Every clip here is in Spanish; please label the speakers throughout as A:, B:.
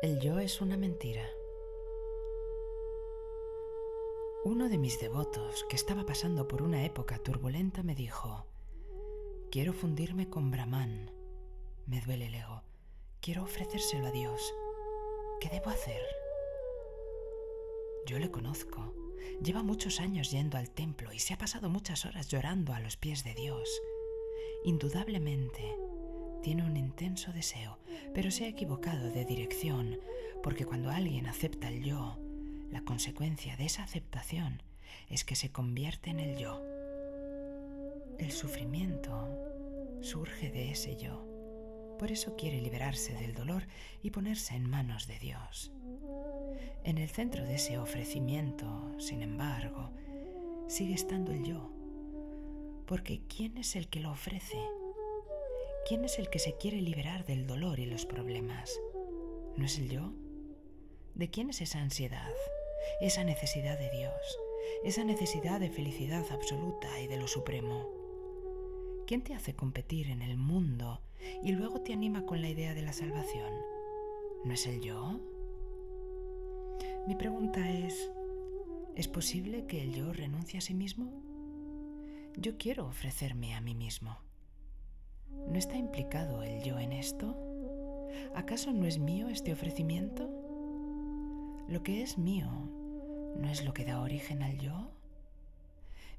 A: El yo es una mentira. Uno de mis devotos, que estaba pasando por una época turbulenta, me dijo, quiero fundirme con Brahman. Me duele el ego. Quiero ofrecérselo a Dios. ¿Qué debo hacer? Yo le conozco. Lleva muchos años yendo al templo y se ha pasado muchas horas llorando a los pies de Dios. Indudablemente, tiene un intenso deseo, pero se ha equivocado de dirección, porque cuando alguien acepta el yo, la consecuencia de esa aceptación es que se convierte en el yo. El sufrimiento surge de ese yo. Por eso quiere liberarse del dolor y ponerse en manos de Dios. En el centro de ese ofrecimiento, sin embargo, sigue estando el yo. Porque ¿quién es el que lo ofrece? ¿Quién es el que se quiere liberar del dolor y los problemas? ¿No es el yo? ¿De quién es esa ansiedad, esa necesidad de Dios, esa necesidad de felicidad absoluta y de lo supremo? ¿Quién te hace competir en el mundo y luego te anima con la idea de la salvación? ¿No es el yo? Mi pregunta es, ¿es posible que el yo renuncie a sí mismo? Yo quiero ofrecerme a mí mismo. ¿No está implicado el yo en esto? ¿Acaso no es mío este ofrecimiento? ¿Lo que es mío no es lo que da origen al yo?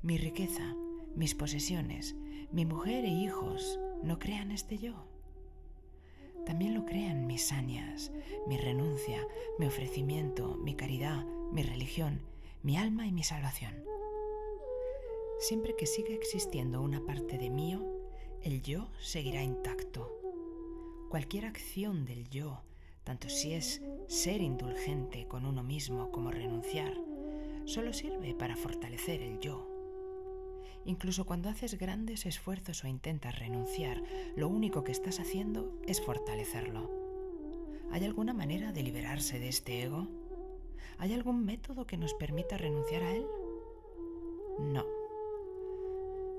A: Mi riqueza, mis posesiones, mi mujer e hijos no crean este yo. También lo crean mis sañas, mi renuncia, mi ofrecimiento, mi caridad, mi religión, mi alma y mi salvación. Siempre que siga existiendo una parte de mío, el yo seguirá intacto. Cualquier acción del yo, tanto si es ser indulgente con uno mismo como renunciar, solo sirve para fortalecer el yo. Incluso cuando haces grandes esfuerzos o intentas renunciar, lo único que estás haciendo es fortalecerlo. ¿Hay alguna manera de liberarse de este ego? ¿Hay algún método que nos permita renunciar a él? No.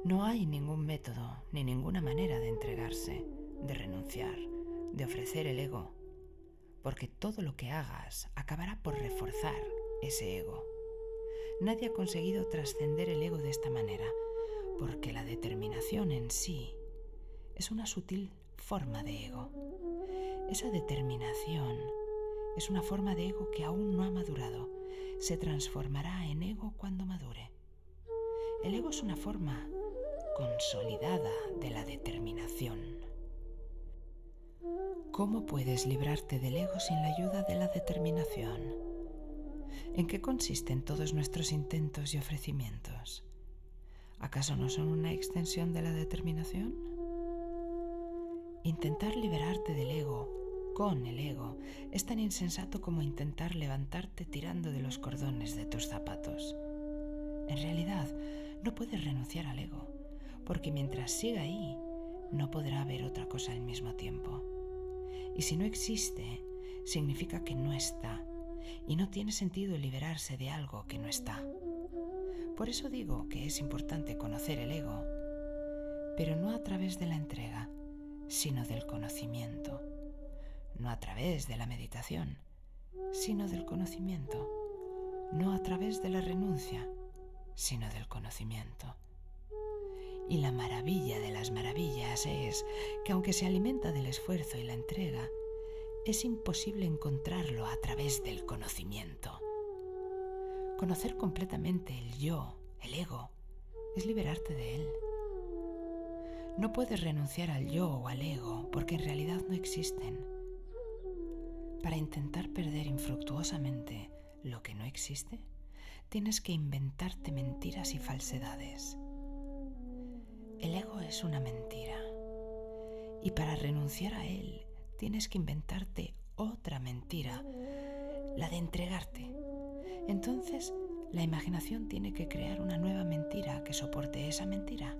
A: No hay ningún método ni ninguna manera de entregarse, de renunciar, de ofrecer el ego, porque todo lo que hagas acabará por reforzar ese ego. Nadie ha conseguido trascender el ego de esta manera, porque la determinación en sí es una sutil forma de ego. Esa determinación es una forma de ego que aún no ha madurado. Se transformará en ego cuando madure. El ego es una forma consolidada de la determinación. ¿Cómo puedes librarte del ego sin la ayuda de la determinación? ¿En qué consisten todos nuestros intentos y ofrecimientos? ¿Acaso no son una extensión de la determinación? Intentar liberarte del ego con el ego es tan insensato como intentar levantarte tirando de los cordones de tus zapatos. En realidad, no puedes renunciar al ego, porque mientras siga ahí, no podrá haber otra cosa al mismo tiempo. Y si no existe, significa que no está, y no tiene sentido liberarse de algo que no está. Por eso digo que es importante conocer el ego, pero no a través de la entrega, sino del conocimiento. No a través de la meditación, sino del conocimiento. No a través de la renuncia, sino del conocimiento. Y la maravilla de las maravillas es que aunque se alimenta del esfuerzo y la entrega, es imposible encontrarlo a través del conocimiento. Conocer completamente el yo, el ego, es liberarte de él. No puedes renunciar al yo o al ego porque en realidad no existen. Para intentar perder infructuosamente lo que no existe, tienes que inventarte mentiras y falsedades. El ego es una mentira y para renunciar a él tienes que inventarte otra mentira, la de entregarte entonces la imaginación tiene que crear una nueva mentira que soporte esa mentira.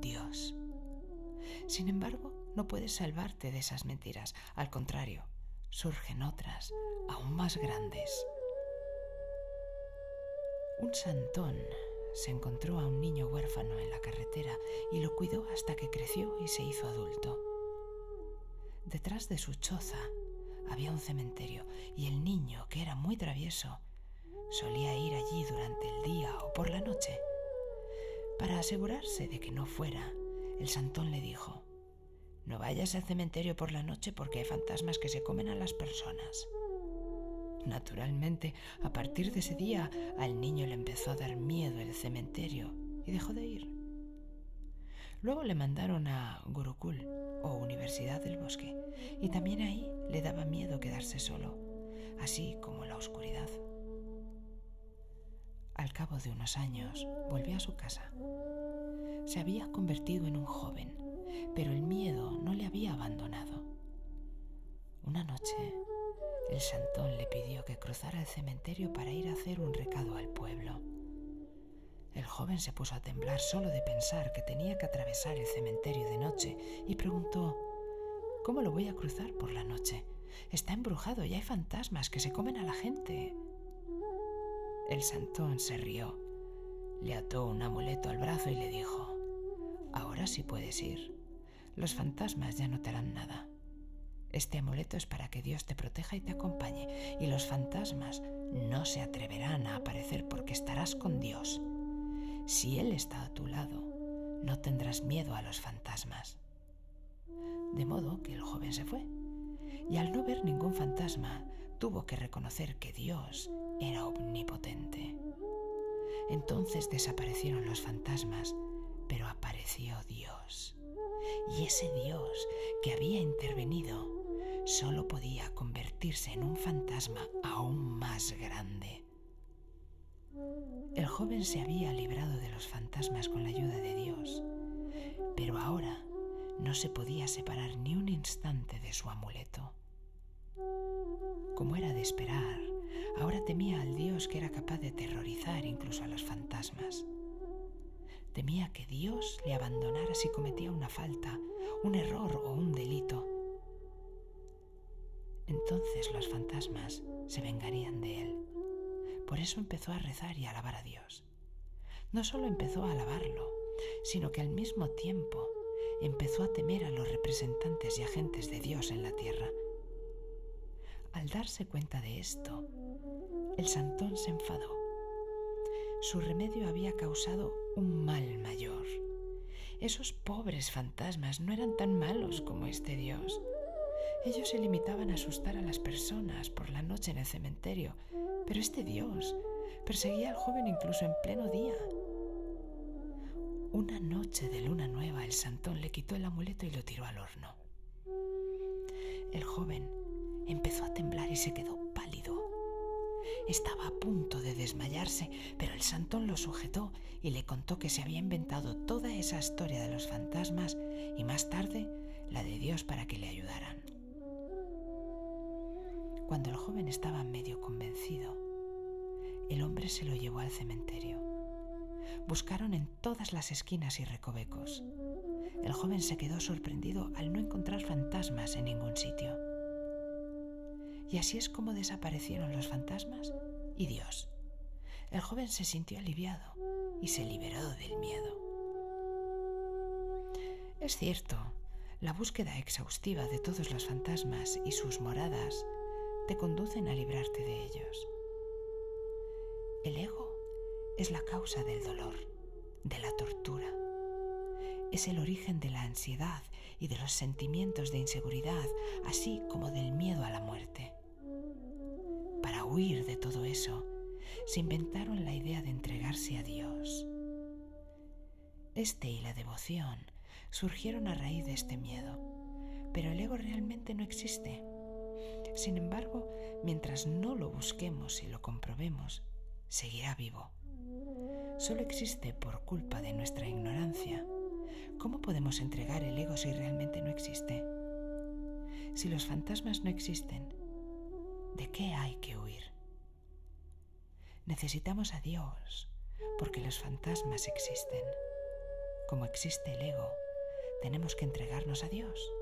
A: Dios. Sin embargo, no puedes salvarte de esas mentiras. Al contrario, surgen otras, aún más grandes. Un santón se encontró a un niño huérfano en la carretera y lo cuidó hasta que creció y se hizo adulto. Detrás de su choza había un cementerio y el niño, que era muy travieso, solía ir allí durante el día o por la noche. Para asegurarse de que no fuera, el santón le dijo, no vayas al cementerio por la noche porque hay fantasmas que se comen a las personas. Naturalmente, a partir de ese día, al niño le empezó a dar miedo el cementerio y dejó de ir. Luego le mandaron a Gurukul o Universidad del Bosque y también ahí le daba miedo quedarse solo, así como la oscuridad. Al cabo de unos años volvió a su casa. Se había convertido en un joven, pero el miedo no le había abandonado. Una noche, el santón le pidió que cruzara el cementerio para ir a hacer un recado al pueblo. El joven se puso a temblar solo de pensar que tenía que atravesar el cementerio de noche y preguntó, ¿Cómo lo voy a cruzar por la noche? Está embrujado y hay fantasmas que se comen a la gente. El santón se rió, le ató un amuleto al brazo y le dijo, Ahora sí puedes ir. Los fantasmas ya no te harán nada. Este amuleto es para que Dios te proteja y te acompañe, y los fantasmas no se atreverán a aparecer porque estarás con Dios. Si Él está a tu lado, no tendrás miedo a los fantasmas. De modo que el joven se fue, y al no ver ningún fantasma, tuvo que reconocer que Dios era omnipotente. Entonces desaparecieron los fantasmas, pero apareció Dios. Y ese Dios que había intervenido solo podía convertirse en un fantasma aún más grande. El joven se había librado de los fantasmas con la ayuda de Dios, pero ahora no se podía separar ni un instante de su amuleto. Como era de esperar, ahora temía al Dios que era capaz de aterrorizar incluso a los fantasmas. Temía que Dios le abandonara si cometía una falta, un error o un delito. Entonces los fantasmas se vengarían de él. Por eso empezó a rezar y a alabar a Dios. No solo empezó a alabarlo, sino que al mismo tiempo empezó a temer a los representantes y agentes de Dios en la tierra. Al darse cuenta de esto, el santón se enfadó. Su remedio había causado un mal mayor. Esos pobres fantasmas no eran tan malos como este Dios. Ellos se limitaban a asustar a las personas por la noche en el cementerio, pero este Dios perseguía al joven incluso en pleno día. Una noche de luna nueva el santón le quitó el amuleto y lo tiró al horno. El joven empezó a temblar y se quedó pálido. Estaba a punto de desmayarse, pero el santón lo sujetó y le contó que se había inventado toda esa historia de los fantasmas y más tarde la de Dios para que le ayudaran. Cuando el joven estaba medio convencido, el hombre se lo llevó al cementerio. Buscaron en todas las esquinas y recovecos. El joven se quedó sorprendido al no encontrar fantasmas en ningún sitio. Y así es como desaparecieron los fantasmas y Dios. El joven se sintió aliviado y se liberó del miedo. Es cierto, la búsqueda exhaustiva de todos los fantasmas y sus moradas te conducen a librarte de ellos. El ego es la causa del dolor, de la tortura. Es el origen de la ansiedad y de los sentimientos de inseguridad, así como del miedo a la muerte huir de todo eso, se inventaron la idea de entregarse a Dios. Este y la devoción surgieron a raíz de este miedo, pero el ego realmente no existe. Sin embargo, mientras no lo busquemos y lo comprobemos, seguirá vivo. Solo existe por culpa de nuestra ignorancia. ¿Cómo podemos entregar el ego si realmente no existe? Si los fantasmas no existen, ¿De qué hay que huir? Necesitamos a Dios porque los fantasmas existen. Como existe el ego, tenemos que entregarnos a Dios.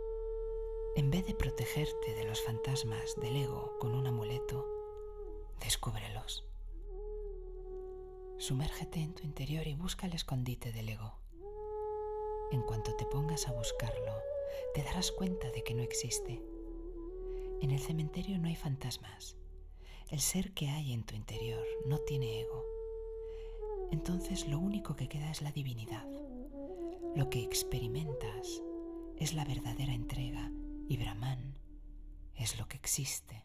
A: En vez de protegerte de los fantasmas del ego con un amuleto, descúbrelos. Sumérgete en tu interior y busca el escondite del ego. En cuanto te pongas a buscarlo, te darás cuenta de que no existe En el cementerio no hay fantasmas. El ser que hay en tu interior no tiene ego. Entonces lo único que queda es la divinidad. Lo que experimentas es la verdadera entrega y Brahman es lo que existe.